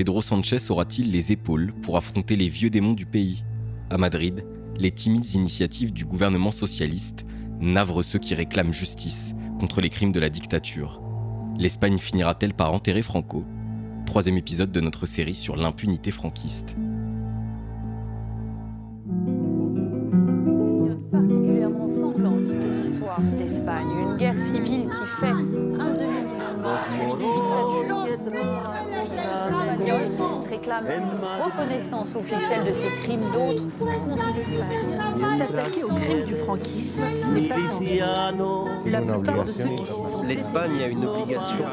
Pedro Sanchez aura-t-il les épaules pour affronter les vieux démons du pays? À Madrid, les timides initiatives du gouvernement socialiste navrent ceux qui réclament justice contre les crimes de la dictature. L'Espagne finira-t-elle par enterrer Franco? Troisième épisode de notre série sur l'impunité franquiste. Une guerre civile qui fait un demi-siècle de dictature. Les réclament une reconnaissance officielle de ces crimes d'autres contre l'Espagne. S'attaquer aux crimes du franquisme n'est pas sans risque. La plupart de ceux qui sont L'Espagne a une obligation.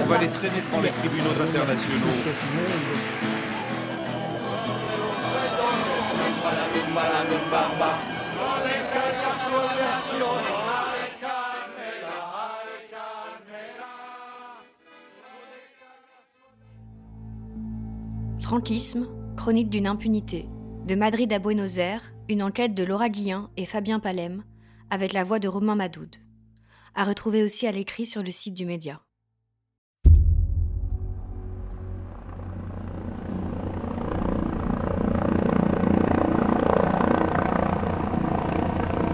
On va les traîner devant les tribunaux internationaux. Franquisme, chronique d'une impunité. De Madrid à Buenos Aires, une enquête de Laura Guillain et Fabien Palem, avec la voix de Romain Madoud. À retrouver aussi à l'écrit sur le site du média.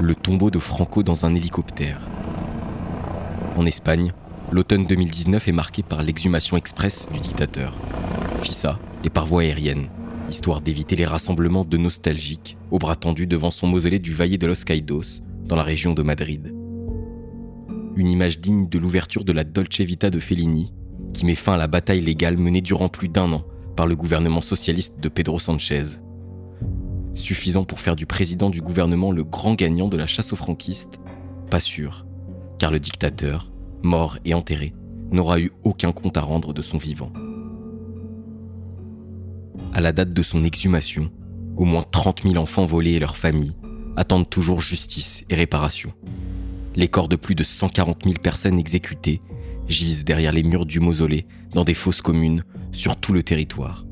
Le tombeau de Franco dans un hélicoptère. En Espagne, l'automne 2019 est marqué par l'exhumation express du dictateur. FISA et par voie aérienne, histoire d'éviter les rassemblements de nostalgiques au bras tendu devant son mausolée du Valle de los Caídos, dans la région de Madrid. Une image digne de l'ouverture de la Dolce Vita de Fellini, qui met fin à la bataille légale menée durant plus d'un an par le gouvernement socialiste de Pedro Sanchez. Suffisant pour faire du président du gouvernement le grand gagnant de la chasse aux franquistes Pas sûr, car le dictateur, mort et enterré, n'aura eu aucun compte à rendre de son vivant. À la date de son exhumation, au moins 30 000 enfants volés et leurs familles attendent toujours justice et réparation. Les corps de plus de 140 000 personnes exécutées gisent derrière les murs du mausolée dans des fosses communes sur tout le territoire.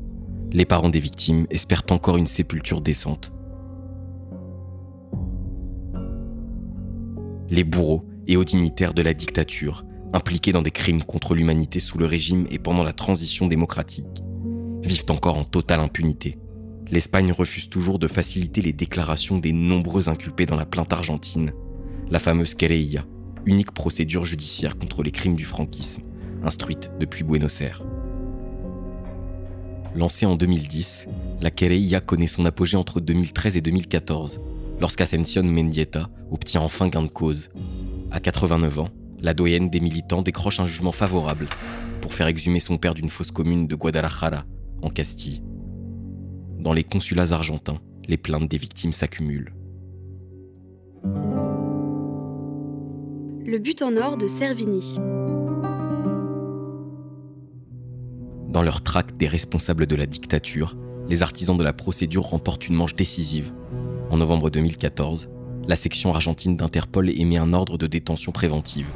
Les parents des victimes espèrent encore une sépulture décente. Les bourreaux et hauts dignitaires de la dictature, impliqués dans des crimes contre l'humanité sous le régime et pendant la transition démocratique, vivent encore en totale impunité. L'Espagne refuse toujours de faciliter les déclarations des nombreux inculpés dans la plainte argentine, la fameuse querella, unique procédure judiciaire contre les crimes du franquisme, instruite depuis Buenos Aires. Lancée en 2010, la querella connaît son apogée entre 2013 et 2014, lorsqu'Ascension Mendieta obtient enfin gain de cause. À 89 ans, la doyenne des militants décroche un jugement favorable pour faire exhumer son père d'une fosse commune de Guadalajara, en Castille. Dans les consulats argentins, les plaintes des victimes s'accumulent. Le but en or de Servini. Dans leur traque des responsables de la dictature, les artisans de la procédure remportent une manche décisive. En novembre 2014, la section argentine d'Interpol émet un ordre de détention préventive,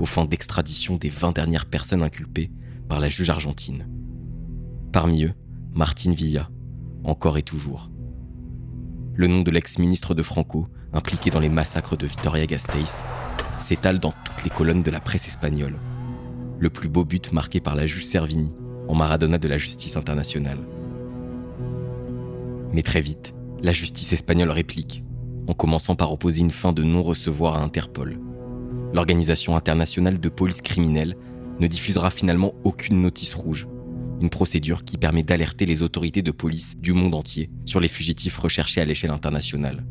aux fins d'extradition des 20 dernières personnes inculpées par la juge argentine. Parmi eux, Martine Villa, encore et toujours. Le nom de l'ex-ministre de Franco, impliqué dans les massacres de Vitoria-Gasteiz, s'étale dans toutes les colonnes de la presse espagnole. Le plus beau but marqué par la juge Servini, en Maradona de la justice internationale. Mais très vite, la justice espagnole réplique, en commençant par opposer une fin de non-recevoir à Interpol. L'Organisation internationale de police criminelle ne diffusera finalement aucune notice rouge, une procédure qui permet d'alerter les autorités de police du monde entier sur les fugitifs recherchés à l'échelle internationale.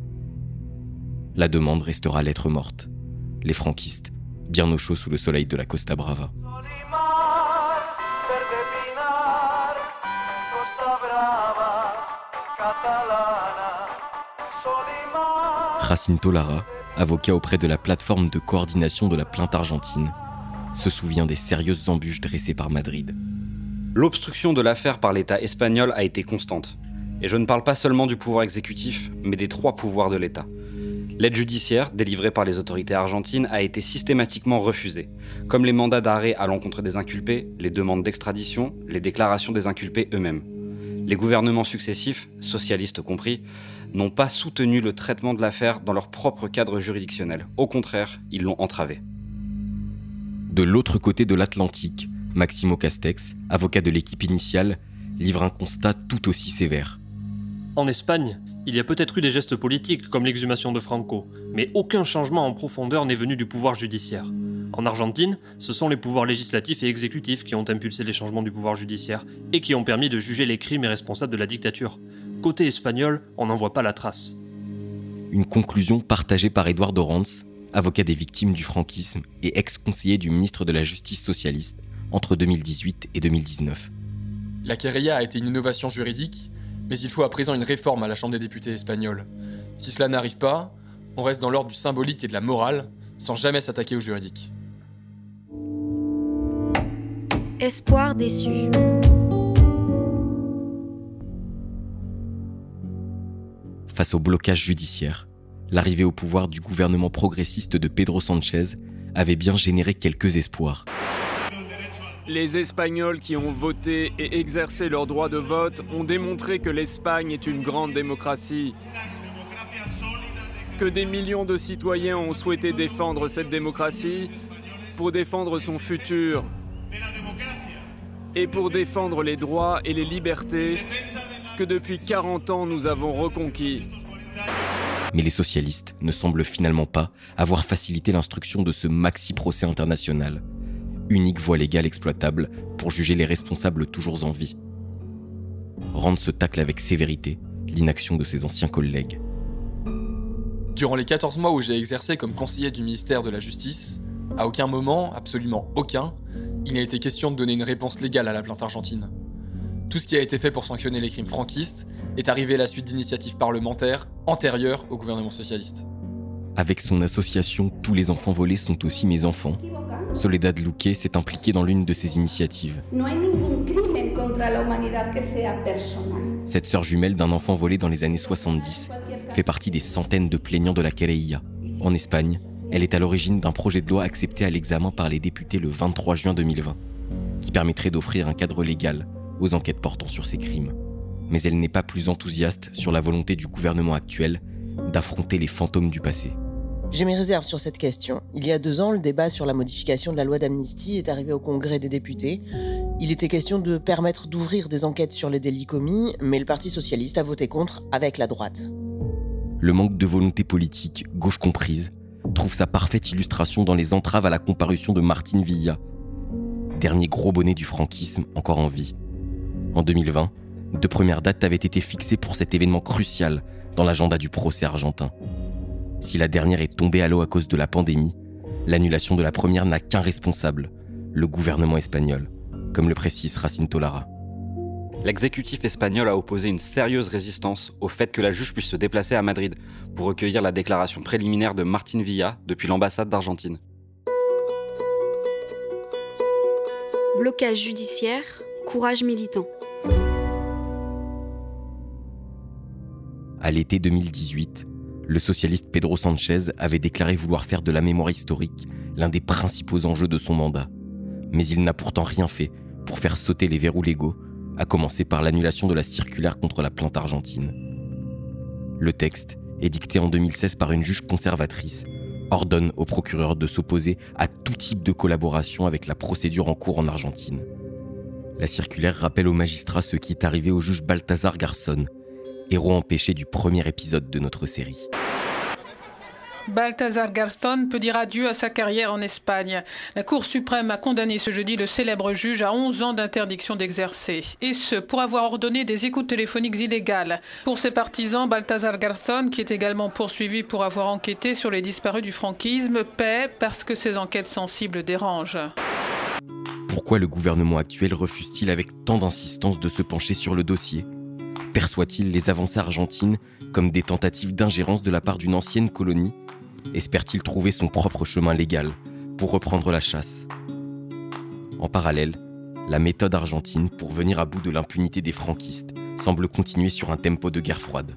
La demande restera lettre morte. Les franquistes, bien au chaud sous le soleil de la Costa Brava. Jacinto Lara, avocat auprès de la plateforme de coordination de la plainte argentine, se souvient des sérieuses embûches dressées par Madrid. L'obstruction de l'affaire par l'État espagnol a été constante. Et je ne parle pas seulement du pouvoir exécutif, mais des trois pouvoirs de l'État. L'aide judiciaire, délivrée par les autorités argentines, a été systématiquement refusée, comme les mandats d'arrêt à l'encontre des inculpés, les demandes d'extradition, les déclarations des inculpés eux-mêmes. Les gouvernements successifs, socialistes compris, n'ont pas soutenu le traitement de l'affaire dans leur propre cadre juridictionnel. Au contraire, ils l'ont entravé. De l'autre côté de l'Atlantique, Maximo Castex, avocat de l'équipe initiale, livre un constat tout aussi sévère. En Espagne, il y a peut-être eu des gestes politiques comme l'exhumation de Franco, mais aucun changement en profondeur n'est venu du pouvoir judiciaire. En Argentine, ce sont les pouvoirs législatifs et exécutifs qui ont impulsé les changements du pouvoir judiciaire et qui ont permis de juger les crimes et responsables de la dictature. Côté espagnol, on n'en voit pas la trace. Une conclusion partagée par Edouard Ranz, avocat des victimes du franquisme et ex-conseiller du ministre de la Justice socialiste entre 2018 et 2019. La querella a été une innovation juridique, mais il faut à présent une réforme à la Chambre des députés espagnole. Si cela n'arrive pas, on reste dans l'ordre du symbolique et de la morale, sans jamais s'attaquer au juridique. Espoir déçu. Face au blocage judiciaire, l'arrivée au pouvoir du gouvernement progressiste de Pedro Sanchez avait bien généré quelques espoirs. Les Espagnols qui ont voté et exercé leur droit de vote ont démontré que l'Espagne est une grande démocratie. Que des millions de citoyens ont souhaité défendre cette démocratie pour défendre son futur et pour défendre les droits et les libertés que depuis 40 ans nous avons reconquis. Mais les socialistes ne semblent finalement pas avoir facilité l'instruction de ce maxi-procès international unique voie légale exploitable pour juger les responsables toujours en vie. Rand se tacle avec sévérité l'inaction de ses anciens collègues. Durant les 14 mois où j'ai exercé comme conseiller du ministère de la Justice, à aucun moment, absolument aucun, il n'a été question de donner une réponse légale à la plainte argentine. Tout ce qui a été fait pour sanctionner les crimes franquistes est arrivé à la suite d'initiatives parlementaires antérieures au gouvernement socialiste. Avec son association Tous les enfants volés sont aussi mes enfants, Soledad Luque s'est impliquée dans l'une de ces initiatives. Cette sœur jumelle d'un enfant volé dans les années 70 fait partie des centaines de plaignants de la querella. En Espagne, elle est à l'origine d'un projet de loi accepté à l'examen par les députés le 23 juin 2020, qui permettrait d'offrir un cadre légal aux enquêtes portant sur ces crimes. Mais elle n'est pas plus enthousiaste sur la volonté du gouvernement actuel d'affronter les fantômes du passé. J'ai mes réserves sur cette question. Il y a deux ans, le débat sur la modification de la loi d'amnistie est arrivé au Congrès des députés. Il était question de permettre d'ouvrir des enquêtes sur les délits commis, mais le Parti socialiste a voté contre avec la droite. Le manque de volonté politique, gauche comprise, trouve sa parfaite illustration dans les entraves à la comparution de Martine Villa, dernier gros bonnet du franquisme encore en vie. En 2020, deux premières dates avaient été fixées pour cet événement crucial dans l'agenda du procès argentin. Si la dernière est tombée à l'eau à cause de la pandémie, l'annulation de la première n'a qu'un responsable, le gouvernement espagnol, comme le précise Racine Tolara. L'exécutif espagnol a opposé une sérieuse résistance au fait que la juge puisse se déplacer à Madrid pour recueillir la déclaration préliminaire de Martin Villa depuis l'ambassade d'Argentine. Blocage judiciaire, courage militant. À l'été 2018, le socialiste Pedro Sanchez avait déclaré vouloir faire de la mémoire historique l'un des principaux enjeux de son mandat. Mais il n'a pourtant rien fait pour faire sauter les verrous légaux, à commencer par l'annulation de la circulaire contre la plante argentine. Le texte, édicté en 2016 par une juge conservatrice, ordonne au procureur de s'opposer à tout type de collaboration avec la procédure en cours en Argentine. La circulaire rappelle aux magistrats ce qui est arrivé au juge Balthazar Garçon, héros empêché du premier épisode de notre série. Balthazar Garzón peut dire adieu à sa carrière en Espagne. La Cour suprême a condamné ce jeudi le célèbre juge à 11 ans d'interdiction d'exercer, et ce pour avoir ordonné des écoutes téléphoniques illégales. Pour ses partisans, Balthazar Garzón, qui est également poursuivi pour avoir enquêté sur les disparus du franquisme, paie parce que ses enquêtes sensibles dérangent. Pourquoi le gouvernement actuel refuse-t-il avec tant d'insistance de se pencher sur le dossier? Perçoit-il les avancées argentines comme des tentatives d'ingérence de la part d'une ancienne colonie? Espère-t-il trouver son propre chemin légal pour reprendre la chasse En parallèle, la méthode argentine pour venir à bout de l'impunité des franquistes semble continuer sur un tempo de guerre froide.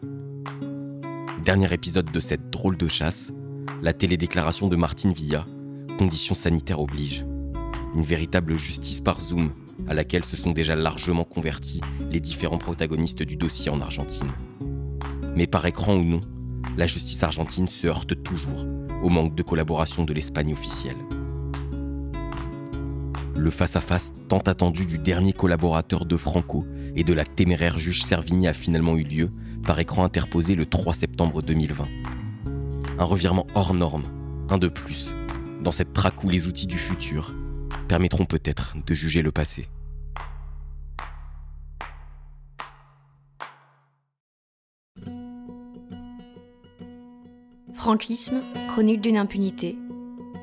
Dernier épisode de cette drôle de chasse, la télédéclaration de Martine Villa, conditions sanitaires oblige. Une véritable justice par Zoom à laquelle se sont déjà largement convertis les différents protagonistes du dossier en Argentine. Mais par écran ou non, la justice argentine se heurte toujours au manque de collaboration de l'Espagne officielle. le face-à-face tant attendu du dernier collaborateur de Franco et de la téméraire juge Servini a finalement eu lieu par écran interposé le 3 septembre 2020. Un revirement hors norme, un de plus, dans cette traque où les outils du futur permettront peut-être de juger le passé. Franquisme, chronique d'une impunité,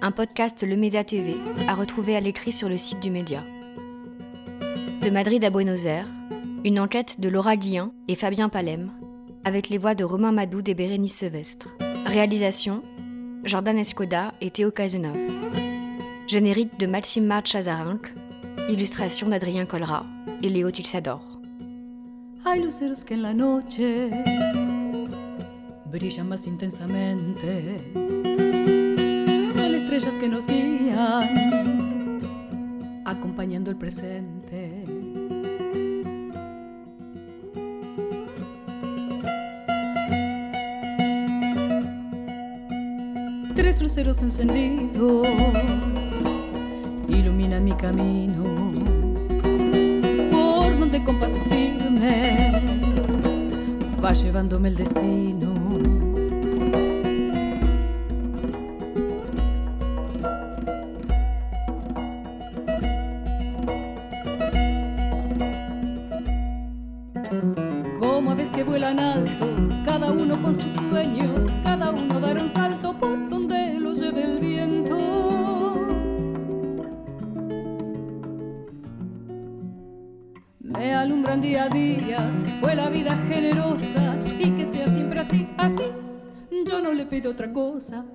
un podcast Le Média TV à retrouver à l'écrit sur le site du Média. De Madrid à Buenos Aires, une enquête de Laura Guillain et Fabien Palem, avec les voix de Romain Madoud et Bérénice Sevestre. Réalisation Jordan Escoda et Théo Cazenave. Générique de Maxime Chazarinck, illustration d'Adrien Colra et Léo Tilsador. La noche brillan más intensamente. Son estrellas que nos guían, acompañando el presente. Tres luceros encendidos iluminan mi camino, por donde con paso firme va llevándome el destino. Cada uno dará un salto por donde lo lleve el viento. Me alumbran día a día, fue la vida generosa y que sea siempre así, así. Yo no le pido otra cosa,